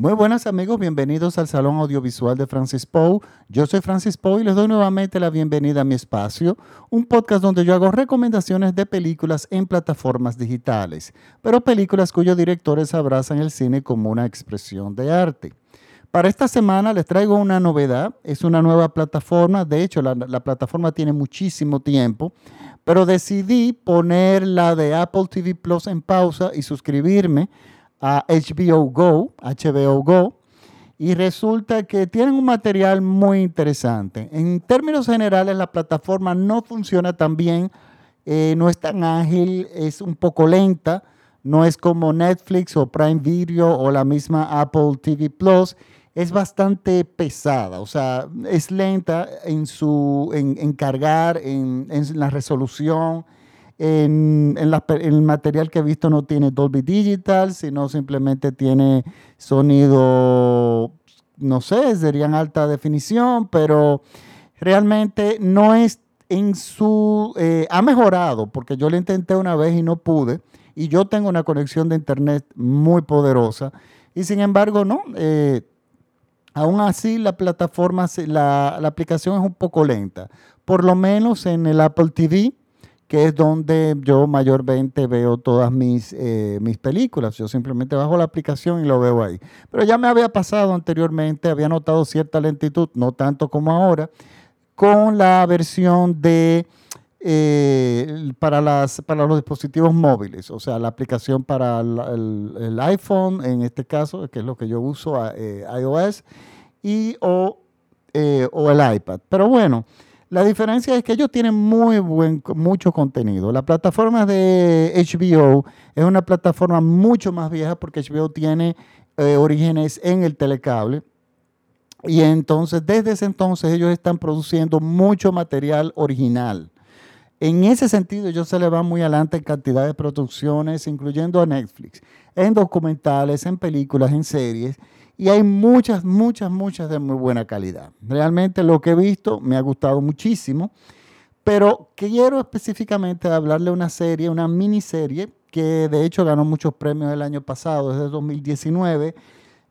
Muy buenas amigos, bienvenidos al Salón Audiovisual de Francis Poe. Yo soy Francis Poe y les doy nuevamente la bienvenida a mi espacio, un podcast donde yo hago recomendaciones de películas en plataformas digitales, pero películas cuyos directores abrazan el cine como una expresión de arte. Para esta semana les traigo una novedad, es una nueva plataforma, de hecho la, la plataforma tiene muchísimo tiempo, pero decidí poner la de Apple TV Plus en pausa y suscribirme a HBO Go, HBO Go, y resulta que tienen un material muy interesante. En términos generales, la plataforma no funciona tan bien, eh, no es tan ágil, es un poco lenta, no es como Netflix o Prime Video o la misma Apple TV Plus, es bastante pesada, o sea, es lenta en su en, cargar, en, en la resolución, en, el material que he visto no tiene Dolby Digital, sino simplemente tiene sonido, no sé, serían alta definición, pero realmente no es en su... Eh, ha mejorado, porque yo lo intenté una vez y no pude, y yo tengo una conexión de internet muy poderosa, y sin embargo, no. Eh, aún así, la plataforma, la, la aplicación es un poco lenta. Por lo menos en el Apple TV, que es donde yo mayormente veo todas mis, eh, mis películas. Yo simplemente bajo la aplicación y lo veo ahí. Pero ya me había pasado anteriormente, había notado cierta lentitud, no tanto como ahora, con la versión de eh, para, las, para los dispositivos móviles, o sea, la aplicación para el, iPhone, en este caso, que es lo que yo uso, eh, iOS, y o, o el iPad. Pero bueno. La diferencia es que ellos tienen muy buen, mucho contenido. La plataforma de HBO es una plataforma mucho más vieja porque HBO tiene eh, orígenes en el telecable. Y entonces, desde ese entonces, ellos están produciendo mucho material original. En ese sentido, ellos se le van muy adelante en cantidad de producciones, incluyendo a Netflix, en documentales, en películas, en series y hay muchas, muchas, muchas de muy buena calidad. Realmente lo que he visto me ha gustado muchísimo, pero quiero específicamente hablarle de una serie, una miniserie, que de hecho ganó muchos premios el año pasado, desde 2019,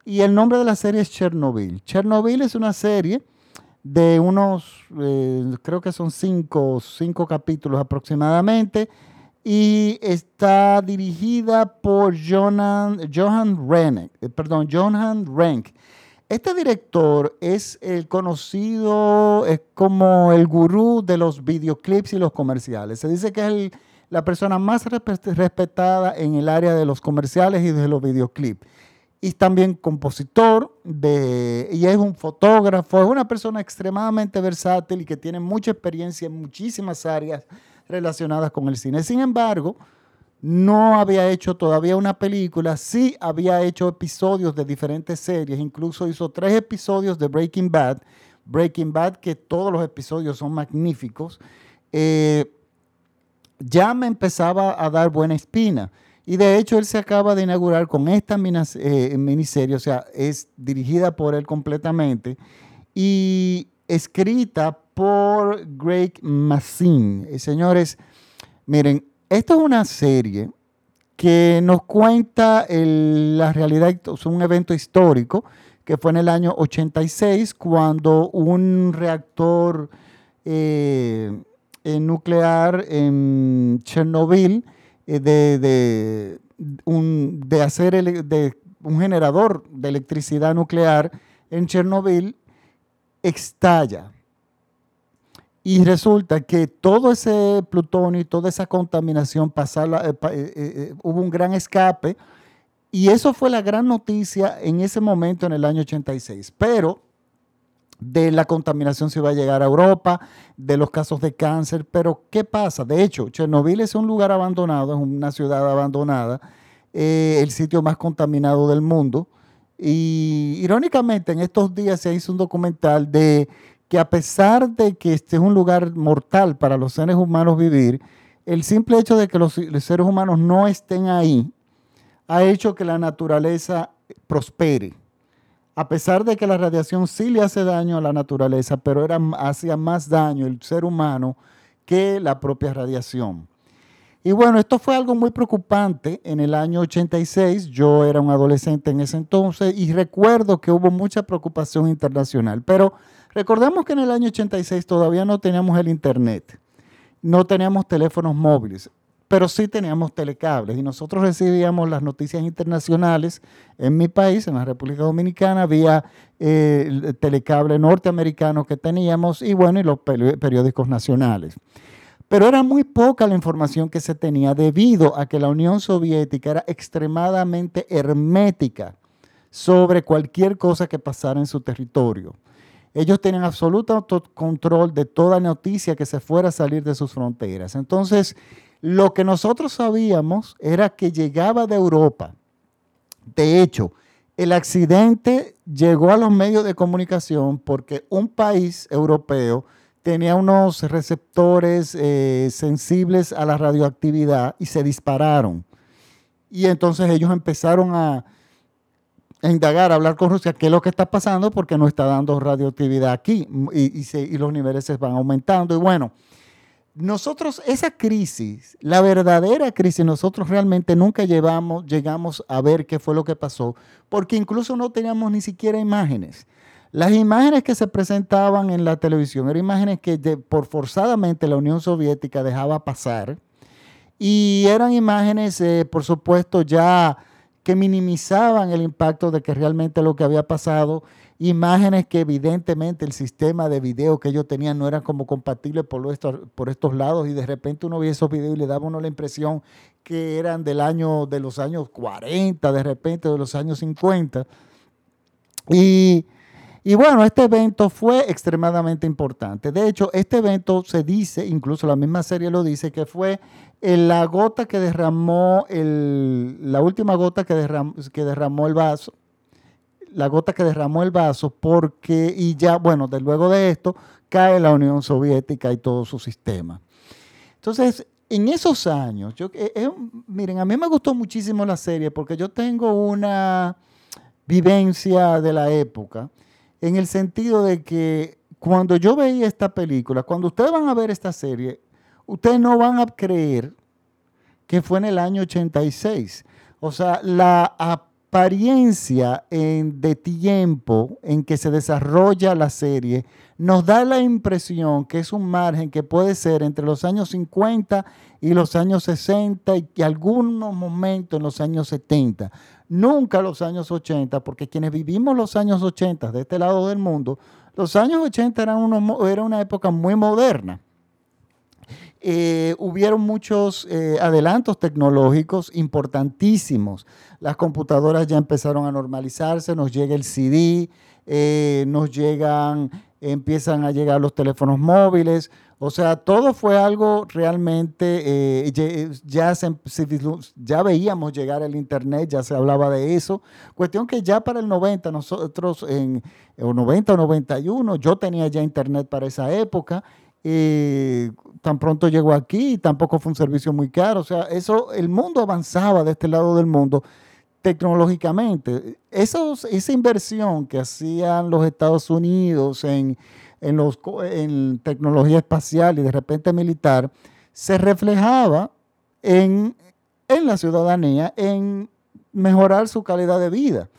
y el nombre de la serie es Chernobyl. Chernobyl es una serie de unos, eh, creo que son cinco, cinco capítulos aproximadamente, y está dirigida por Johan, Renck, eh, perdón, Johan Renck. Este director es el conocido es como el gurú de los videoclips y los comerciales. Se dice que es la persona más respetada en el área de los comerciales y de los videoclips. Y también compositor de, y es un fotógrafo, es una persona extremadamente versátil y que tiene mucha experiencia en muchísimas áreas relacionadas con el cine. Sin embargo, no había hecho todavía una película, sí había hecho episodios de diferentes series, incluso hizo tres episodios de Breaking Bad, Breaking Bad, que todos los episodios son magníficos, eh, ya me empezaba a dar buena espina. Y de hecho él se acaba de inaugurar con esta eh, miniserie, o sea, es dirigida por él completamente y escrita por Greg Massin. Eh, señores, miren, esta es una serie que nos cuenta la realidad, es un evento histórico que fue en el año 86 cuando un reactor eh, eh, nuclear en Chernobyl de, un, de hacer de un generador de electricidad nuclear en Chernobyl estalla. Y resulta que todo ese plutonio y toda esa contaminación pasaba, eh, eh, eh, hubo un gran escape. Y eso fue la gran noticia en ese momento, en el año 86. Pero de la contaminación se iba a llegar a Europa, de los casos de cáncer. Pero, ¿qué pasa? De hecho, Chernobyl es un lugar abandonado, es una ciudad abandonada, el sitio más contaminado del mundo. Y irónicamente, en estos días se hizo un documental de que a pesar de que este es un lugar mortal para los seres humanos vivir, el simple hecho de que los, seres humanos no estén ahí ha hecho que la naturaleza prospere. A pesar de que la radiación sí le hace daño a la naturaleza, pero era, hacía más daño el ser humano que la propia radiación. Y bueno, esto fue algo muy preocupante en el año 86. Yo era un adolescente en ese entonces y recuerdo que hubo mucha preocupación internacional. Pero recordemos que en el año 86 todavía no teníamos el Internet, no teníamos teléfonos móviles pero sí teníamos telecables y nosotros recibíamos las noticias internacionales en mi país, en la República Dominicana, vía eh, el telecable norteamericano que teníamos y bueno, y los periódicos nacionales. Pero era muy poca la información que se tenía debido a que la Unión Soviética era extremadamente hermética sobre cualquier cosa que pasara en su territorio. Ellos tenían absoluto control de toda noticia que se fuera a salir de sus fronteras. Entonces, lo que nosotros sabíamos era que llegaba de Europa. De hecho, el accidente llegó a los medios de comunicación porque un país europeo tenía unos receptores eh, sensibles a la radioactividad y se dispararon. Y entonces ellos empezaron a, indagar, a hablar con Rusia, qué es lo que está pasando porque no está dando radioactividad aquí y, y los niveles se van aumentando. Y bueno, nosotros, esa crisis, la verdadera crisis, nosotros realmente nunca llegamos a ver qué fue lo que pasó, porque incluso no teníamos ni siquiera imágenes. Las imágenes que se presentaban en la televisión eran imágenes que por forzadamente la Unión Soviética dejaba pasar y eran imágenes, eh, por supuesto, ya que minimizaban el impacto de que realmente lo que había pasado imágenes que evidentemente el sistema de video que ellos tenían no era como compatible por, estos, por estos lados y de repente uno veía esos videos y le daba uno la impresión que eran del año, de los años 40, de repente de los años 50. Y, y bueno, este evento fue extremadamente importante. De hecho, este evento se dice, incluso la misma serie lo dice, que fue la gota que derramó, el, la última gota que derramó, que derramó el vaso, la gota que derramó el vaso, porque, y ya, bueno, de luego de esto, cae la Unión Soviética y todo su sistema. Entonces, en esos años, yo, eh, eh, miren, a mí me gustó muchísimo la serie porque yo tengo una vivencia de la época en el sentido de que cuando yo veía esta película, cuando ustedes van a ver esta serie, ustedes no van a creer que fue en el año 86. O sea, la apariencia de tiempo en que se desarrolla la serie nos da la impresión que es un margen que puede ser entre los años 50 y los años 60 y algunos momentos en los años 70. Nunca los años 80, porque quienes vivimos los años 80 de este lado del mundo, los años 80 eran era una época muy moderna. Eh, hubieron muchos eh, adelantos tecnológicos importantísimos. Las computadoras ya empezaron a normalizarse, nos llega el CD, eh, nos llegan, empiezan a llegar los teléfonos móviles. O sea, todo fue algo realmente, ya, ya veíamos llegar el Internet, ya se hablaba de eso. Cuestión que ya para el 90, nosotros en el 90 o 91, yo tenía ya Internet para esa época tan pronto llegó aquí, tampoco fue un servicio muy caro. O sea, eso, el mundo avanzaba de este lado del mundo tecnológicamente. esa inversión que hacían los Estados Unidos en, los, en tecnología espacial y de repente militar, se reflejaba en, la ciudadanía, en mejorar su calidad de vida,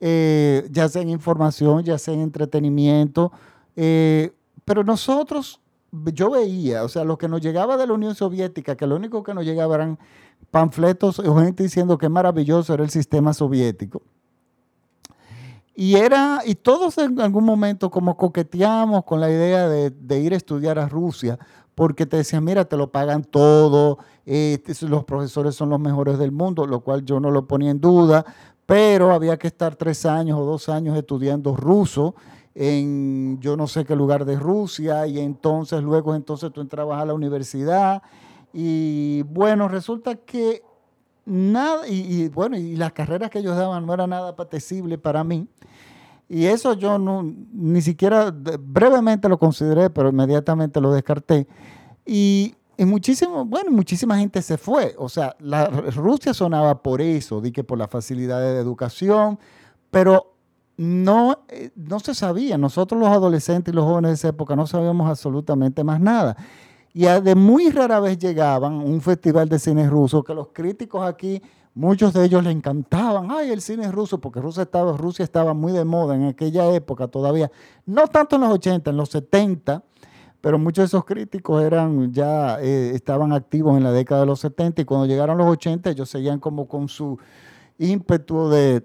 eh, ya sea en información, ya sea en entretenimiento. Eh, pero nosotros yo veía, o sea, lo que nos llegaba de la Unión Soviética, que lo único que nos llegaba eran panfletos o gente diciendo que maravilloso era el sistema soviético. Y era, y todos en algún momento como coqueteamos con la idea de, ir a estudiar a Rusia, porque te decían, mira, te lo pagan todo, este, los profesores son los mejores del mundo, lo cual yo no lo ponía en duda, pero había que estar tres años o dos años estudiando ruso en yo no sé qué lugar de Rusia y entonces luego entonces tú entrabas a la universidad y bueno, resulta que nada, y, bueno, y las carreras que ellos daban no era nada apetecible para mí. Y eso yo no, ni siquiera, brevemente lo consideré, pero inmediatamente lo descarté. Y, y muchísimo, bueno, muchísima gente se fue. O sea, la, Rusia sonaba por eso, di por la facilidad de educación, pero no, eh, no se sabía. Nosotros los adolescentes y los jóvenes de esa época no sabíamos absolutamente más nada. y de muy rara vez llegaban un festival de cine ruso que los críticos aquí, muchos de ellos le encantaban, ay, el cine ruso, porque Rusia estaba, Rusia estaba muy de moda en aquella época todavía, no tanto en los 80, en los 70, pero muchos de esos críticos eran ya eh, estaban activos en la década de los 70 y cuando llegaron los 80 ellos seguían como con su ímpetu de,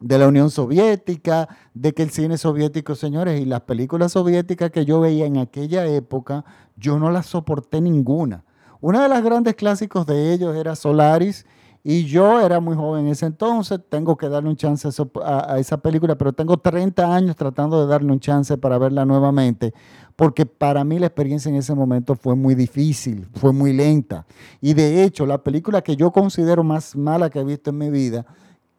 de la Unión Soviética, de que el cine soviético, señores, y las películas soviéticas que yo veía en aquella época, yo no las soporté ninguna. Una de las grandes clásicos de ellos era Solaris, y yo era muy joven en ese entonces, tengo que darle un chance a, a, esa película, pero tengo 30 años tratando de darle un chance para verla nuevamente, porque para mí la experiencia en ese momento fue muy difícil, fue muy lenta. Y de hecho, la película que yo considero más mala que he visto en mi vida,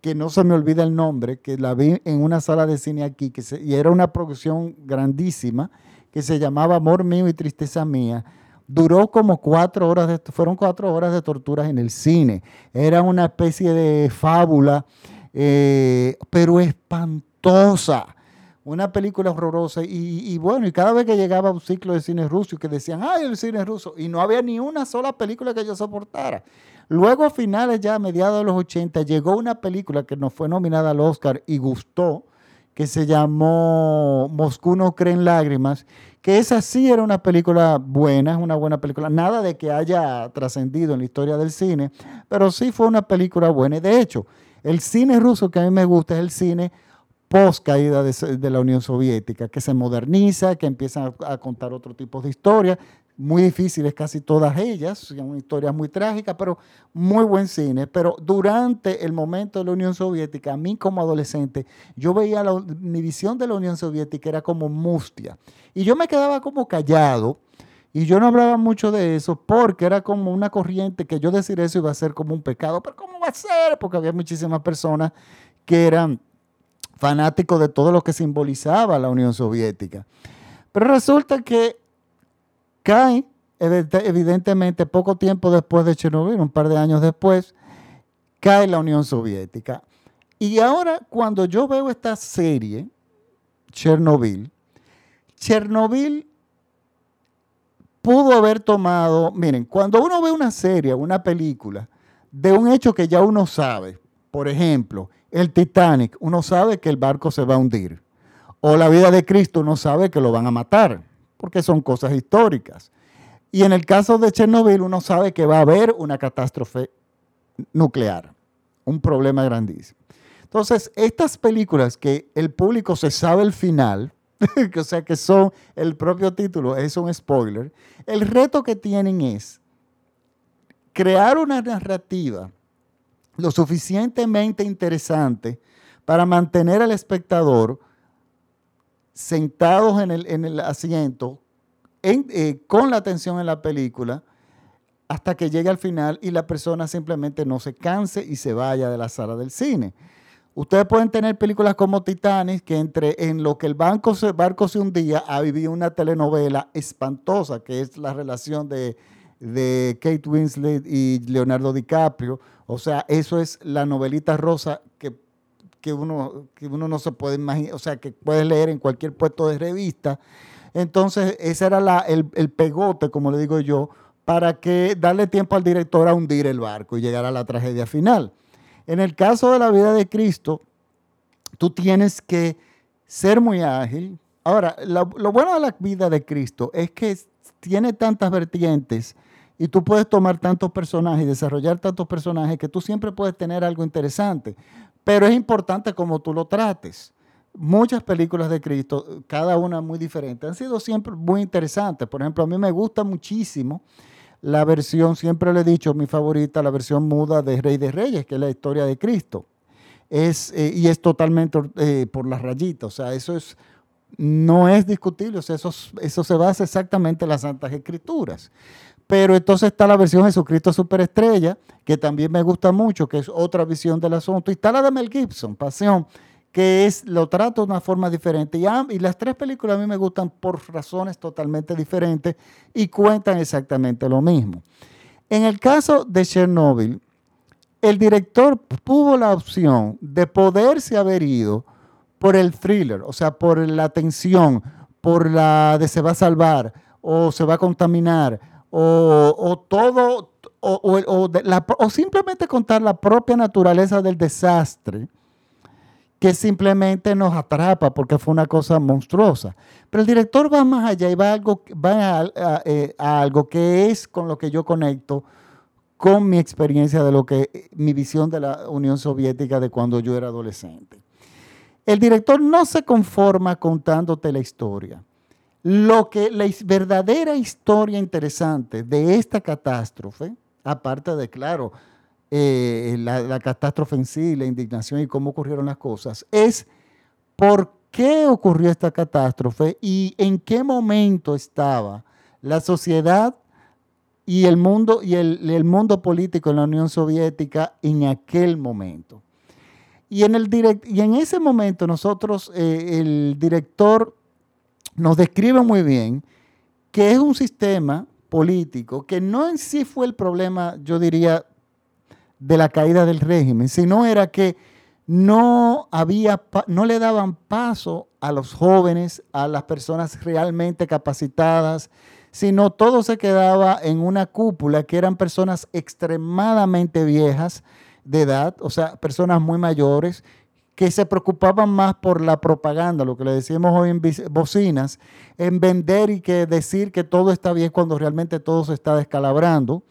que no se me olvida el nombre, que la vi en una sala de cine aquí, que y era una producción grandísima, que se llamaba Amor mío y tristeza mía, duró como cuatro horas, de, fueron cuatro horas de torturas en el cine. Era una especie de fábula, eh, pero espantosa una película horrorosa y, bueno, y cada vez que llegaba un ciclo de cine ruso que decían, ay, el cine ruso, y no había ni una sola película que yo soportara. Luego a finales ya a mediados de los 80 llegó una película que nos fue nominada al Oscar y gustó, que se llamó Moscú no cree en lágrimas, que esa sí era una película buena, es una buena película, nada de que haya trascendido en la historia del cine, pero sí fue una película buena. Y de hecho, el cine ruso que a mí me gusta es el cine post caída de, la Unión Soviética, que se moderniza, que empiezan a, contar otro tipo de historias, muy difíciles casi todas ellas, son historias muy trágicas, pero muy buen cine. Pero durante el momento de la Unión Soviética, a mí como adolescente, yo veía mi visión de la Unión Soviética era como mustia. Y yo me quedaba como callado. Y yo no hablaba mucho de eso porque era como una corriente que yo decir eso iba a ser como un pecado. Pero ¿cómo va a ser? Porque había muchísimas personas que eran fanático de todo lo que simbolizaba la Unión Soviética. Pero resulta que cae, evidentemente, poco tiempo después de Chernobyl, un par de años después, cae la Unión Soviética. Y ahora, cuando yo veo esta serie, Chernobyl, Chernobyl pudo haber tomado, miren, cuando uno ve una serie, una película, de un hecho que ya uno sabe, por ejemplo, el Titanic, uno sabe que el barco se va a hundir. O la vida de Cristo, uno sabe que lo van a matar, porque son cosas históricas. Y en el caso de Chernobyl, uno sabe que va a haber una catástrofe nuclear, un problema grandísimo. Entonces, estas películas que el público se sabe el final, o sea que son el propio título, es un spoiler, el reto que tienen es crear una narrativa lo suficientemente interesante para mantener al espectador sentados en el, asiento eh, con la atención en la película hasta que llegue al final y la persona simplemente no se canse y se vaya de la sala del cine. Ustedes pueden tener películas como Titanic, que entre en lo que el banco se, barco se hundía, ha vivido una telenovela espantosa, que es la relación de, de Kate Winslet y Leonardo DiCaprio, o sea, eso es la novelita rosa que, uno, que uno no se puede imaginar, o sea, que puedes leer en cualquier puesto de revista. Entonces, ese era la, el, pegote, como le digo yo, para que darle tiempo al director a hundir el barco y llegar a la tragedia final. En el caso de la vida de Cristo, tú tienes que ser muy ágil. Ahora, lo bueno de la vida de Cristo es que tiene tantas vertientes y tú puedes tomar tantos personajes y desarrollar tantos personajes que tú siempre puedes tener algo interesante. Pero es importante cómo tú lo trates. Muchas películas de Cristo, cada una muy diferente, han sido siempre muy interesantes. Por ejemplo, a mí me gusta muchísimo la versión, siempre le he dicho, mi favorita, la versión muda de Rey de Reyes, que es la historia de Cristo. Es, eh, y es totalmente eh, por las rayitas. O sea, eso es, no es discutible. O sea, eso, eso se basa exactamente en las Santas Escrituras. Pero entonces está la versión Jesucristo Superestrella, que también me gusta mucho, que es otra visión del asunto. Y está la de Mel Gibson, Pasión, que es, lo trato de una forma diferente. Y, y las tres películas a mí me gustan por razones totalmente diferentes y cuentan exactamente lo mismo. En el caso de Chernobyl, el director tuvo la opción de poderse haber ido por el thriller, o sea, por la tensión, por la de se va a salvar, o se va a contaminar, o, todo, o, simplemente contar la propia naturaleza del desastre, que simplemente nos atrapa porque fue una cosa monstruosa. Pero el director va más allá y va, algo, va eh, a, algo que es con lo que yo conecto con mi experiencia de lo que, mi visión de la Unión Soviética de cuando yo era adolescente. El director no se conforma contándote la historia. Lo que la verdadera historia interesante de esta catástrofe, aparte de, claro, eh, la, catástrofe en sí, la indignación y cómo ocurrieron las cosas, es por qué ocurrió esta catástrofe y en qué momento estaba la sociedad y el mundo, y el, mundo político en la Unión Soviética en aquel momento. Y en, el y en ese momento nosotros, eh, el director nos describe muy bien que es un sistema político que no en sí fue el problema, yo diría, de la caída del régimen, sino era que no había, no le daban paso a los jóvenes, a las personas realmente capacitadas, sino todo se quedaba en una cúpula que eran personas extremadamente viejas de edad, o sea, personas muy mayores, que se preocupaban más por la propaganda, lo que le decimos hoy en bocinas, en vender y que decir que todo está bien cuando realmente todo se está descalabrando,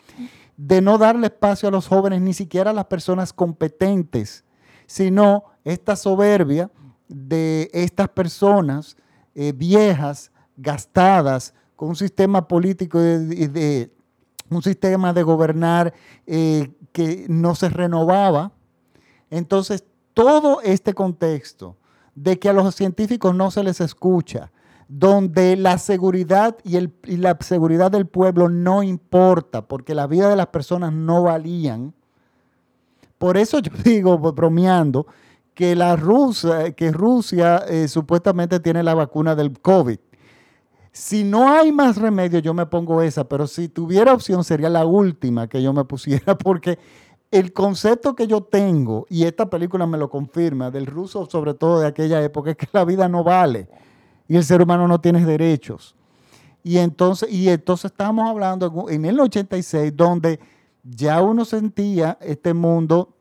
de no darle espacio a los jóvenes, ni siquiera a las personas competentes, sino esta soberbia de estas personas eh, viejas, gastadas, con un sistema político y de, un sistema de gobernar eh, que no se renovaba. Entonces, todo este contexto de que a los científicos no se les escucha, donde la seguridad y, la seguridad del pueblo no importa, porque la vida de las personas no valían. Por eso yo digo, bromeando, que, Rusia eh, supuestamente tiene la vacuna del COVID. Si no hay más remedio, yo me pongo esa, pero si tuviera opción sería la última que yo me pusiera, porque el concepto que yo tengo, y esta película me lo confirma, del ruso sobre todo de aquella época, es que la vida no vale y el ser humano no tiene derechos. Y entonces, y entonces estamos hablando en el 86, donde ya uno sentía este mundo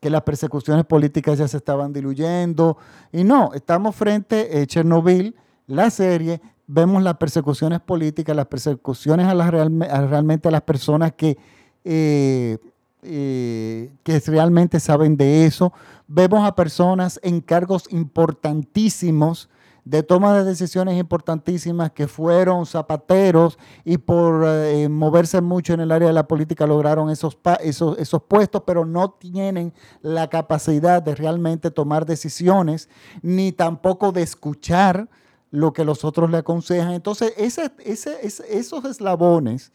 que las persecuciones políticas ya se estaban diluyendo. Y no, estamos frente a Chernobyl, la serie, vemos las persecuciones políticas, las persecuciones a, las realmente a las personas que eh, eh, que realmente saben de eso. Vemos a personas en cargos importantísimos, de toma de decisiones importantísimas, que fueron zapateros y por eh, moverse mucho en el área de la política lograron esos, esos, esos puestos, pero no tienen la capacidad de realmente tomar decisiones, ni tampoco de escuchar lo que los otros le aconsejan. Entonces, ese, esos eslabones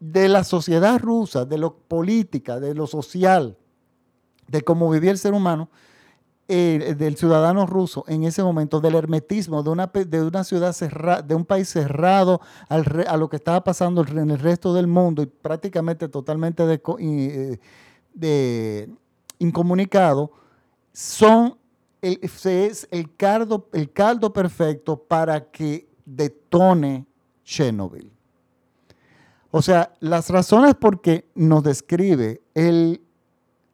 de la sociedad rusa, de lo política, de lo social, de cómo vivía el ser humano, eh, del ciudadano ruso en ese momento, del hermetismo, de una, de una ciudad cerrada, de un país cerrado a lo que estaba pasando en el resto del mundo y prácticamente totalmente de, eh, incomunicado, son el, es el caldo, el caldo perfecto para que detone Chernobyl. O sea, las razones por qué nos describe, el,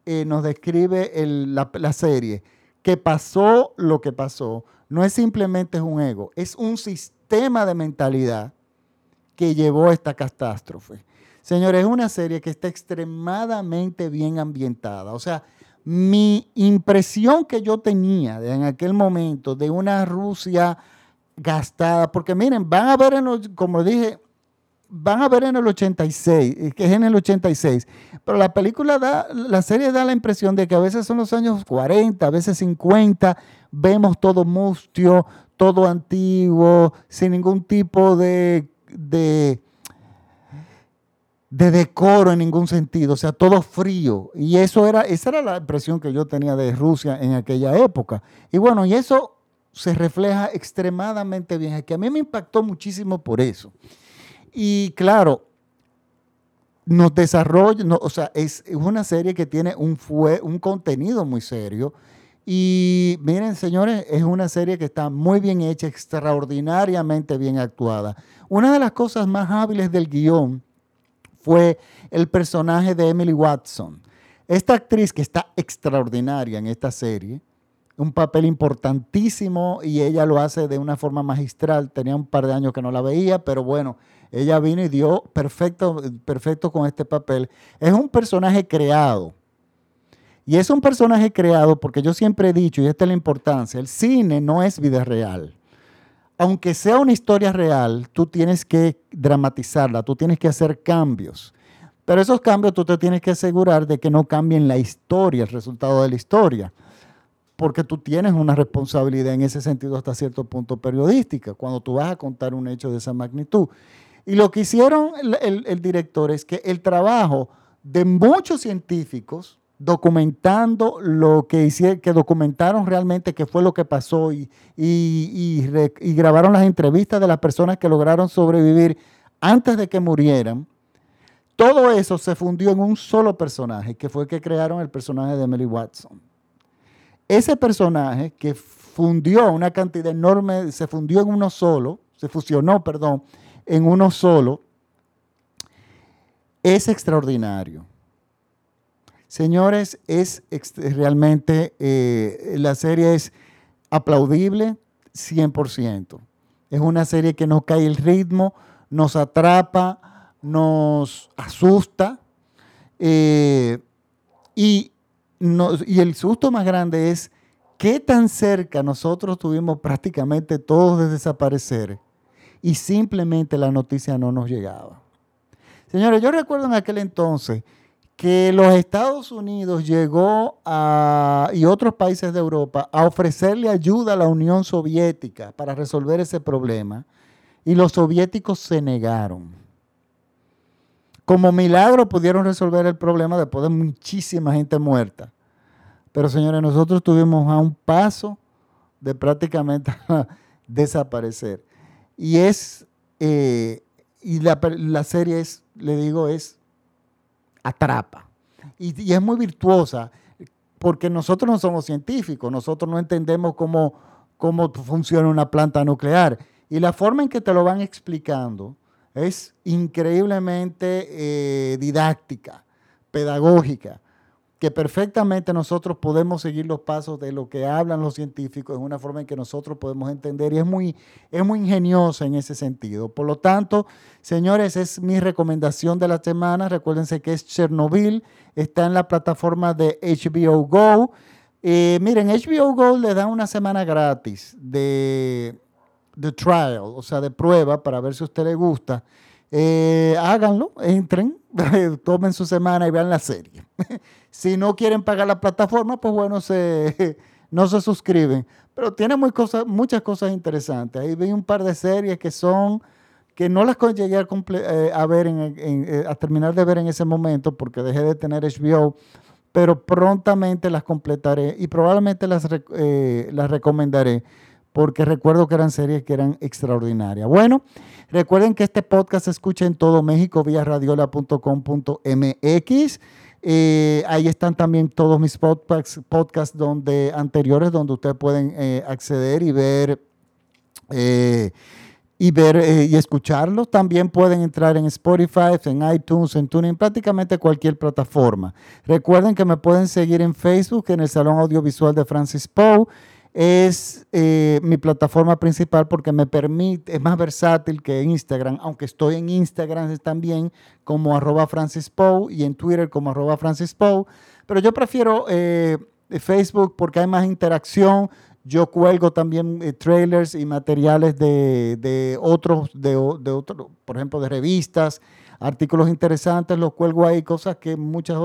eh, nos describe la, serie que pasó lo que pasó, no es simplemente un ego, es un sistema de mentalidad que llevó a esta catástrofe. Señores, es una serie que está extremadamente bien ambientada. O sea, mi impresión que yo tenía en aquel momento de una Rusia gastada, porque miren, van a ver, como dije, van a ver en el 86, eh, que es en el 86, pero la película da, la serie da la impresión de que a veces son los años 40, a veces 50, vemos todo mustio, todo antiguo, sin ningún tipo de, de, de decoro en ningún sentido, o sea, todo frío. Y eso era, esa era la impresión que yo tenía de Rusia en aquella época. Y bueno, y eso se refleja extremadamente bien, que a mí me impactó muchísimo por eso. Y claro, nos desarrolla, o sea, es, una serie que tiene un, fue, un contenido muy serio y miren, señores, es una serie que está muy bien hecha, extraordinariamente bien actuada. Una de las cosas más hábiles del guion fue el personaje de Emily Watson. Esta actriz que está extraordinaria en esta serie, un papel importantísimo y ella lo hace de una forma magistral. Tenía un par de años que no la veía, pero bueno, ella vino y dio perfecto, perfecto con este papel. Es un personaje creado. Y es un personaje creado porque yo siempre he dicho, y esta es la importancia, el cine no es vida real. Aunque sea una historia real, tú tienes que dramatizarla, tú tienes que hacer cambios. Pero esos cambios tú te tienes que asegurar de que no cambien la historia, el resultado de la historia porque tú tienes una responsabilidad en ese sentido hasta cierto punto periodística, cuando tú vas a contar un hecho de esa magnitud. Y lo que hicieron el, director es que el trabajo de muchos científicos documentando lo que hicieron, que documentaron realmente qué fue lo que pasó y, y, grabaron las entrevistas de las personas que lograron sobrevivir antes de que murieran. Todo eso se fundió en un solo personaje, que fue el que crearon el personaje de Emily Watson. Ese personaje que fundió una cantidad enorme, se fundió en uno solo, se fusionó, perdón, en uno solo, es extraordinario. Señores, es realmente, eh, la serie es aplaudible 100%. Es una serie que nos cae el ritmo, nos atrapa, nos asusta. Eh, y y el susto más grande es qué tan cerca nosotros tuvimos prácticamente todos de desaparecer y simplemente la noticia no nos llegaba. Señores, yo recuerdo en aquel entonces que los Estados Unidos llegó a, y otros países de Europa a ofrecerle ayuda a la Unión Soviética para resolver ese problema y los soviéticos se negaron. Como milagro pudieron resolver el problema después de muchísima gente muerta. Pero señores, nosotros estuvimos a un paso de prácticamente desaparecer. Y es, eh, y la, serie es, le digo, es atrapa. Y, es muy virtuosa, porque nosotros no somos científicos, nosotros no entendemos cómo, cómo funciona una planta nuclear. Y la forma en que te lo van explicando es increíblemente eh, didáctica, pedagógica que perfectamente nosotros podemos seguir los pasos de lo que hablan los científicos en una forma en que nosotros podemos entender y es muy, es muy ingeniosa en ese sentido. Por lo tanto, señores, es mi recomendación de la semana. Recuérdense que es Chernobyl, está en la plataforma de HBO Go. Eh, miren, HBO Go le da una semana gratis de, de trial, o sea, de prueba para ver si a usted le gusta. Eh, háganlo, entren, tomen su semana y vean la serie. Si no quieren pagar la plataforma, pues bueno, se, no se suscriben. Pero tiene muy cosas, muchas cosas interesantes. Ahí vi un par de series que son que no las llegué a, eh, a ver eh, a terminar de ver en ese momento porque dejé de tener HBO, pero prontamente las completaré y probablemente las, eh, las recomendaré porque recuerdo que eran series que eran extraordinarias. Bueno, recuerden que este podcast se escucha en todo México vía radiola.com.mx. Eh, ahí están también todos mis podcasts, donde, anteriores donde ustedes pueden eh, acceder y ver eh, y ver y escucharlos. También pueden entrar en Spotify, en iTunes, en TuneIn, prácticamente cualquier plataforma. Recuerden que me pueden seguir en Facebook, en el Salón Audiovisual de Francis Poe es eh, mi plataforma principal porque me permite, es más versátil que Instagram, aunque estoy en Instagram también como arroba Francis y en Twitter como arroba Francis pero yo prefiero eh, Facebook porque hay más interacción. Yo cuelgo también eh, trailers y materiales de, otros, de, de otros, por ejemplo, de revistas, artículos interesantes, los cuelgo ahí, cosas que muchas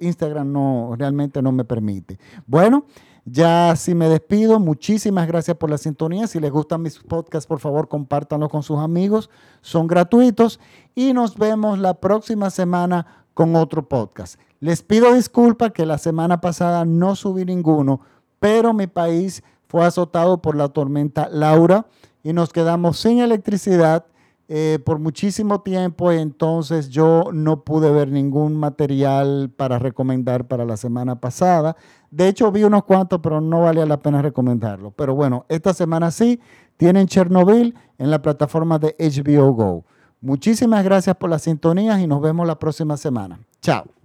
Instagram no realmente no me permite. Bueno. Ya si me despido, muchísimas gracias por la sintonía. Si les gustan mis podcasts, por favor, compártanlos con sus amigos. Son gratuitos y nos vemos la próxima semana con otro podcast. Les pido disculpas que la semana pasada no subí ninguno, pero mi país fue azotado por la tormenta Laura y nos quedamos sin electricidad eh, por muchísimo tiempo, entonces yo no pude ver ningún material para recomendar para la semana pasada. De hecho, vi unos cuantos, pero no valía la pena recomendarlo. Pero bueno, esta semana sí, tienen Chernobyl en la plataforma de HBO Go. Muchísimas gracias por las sintonías y nos vemos la próxima semana. Chao.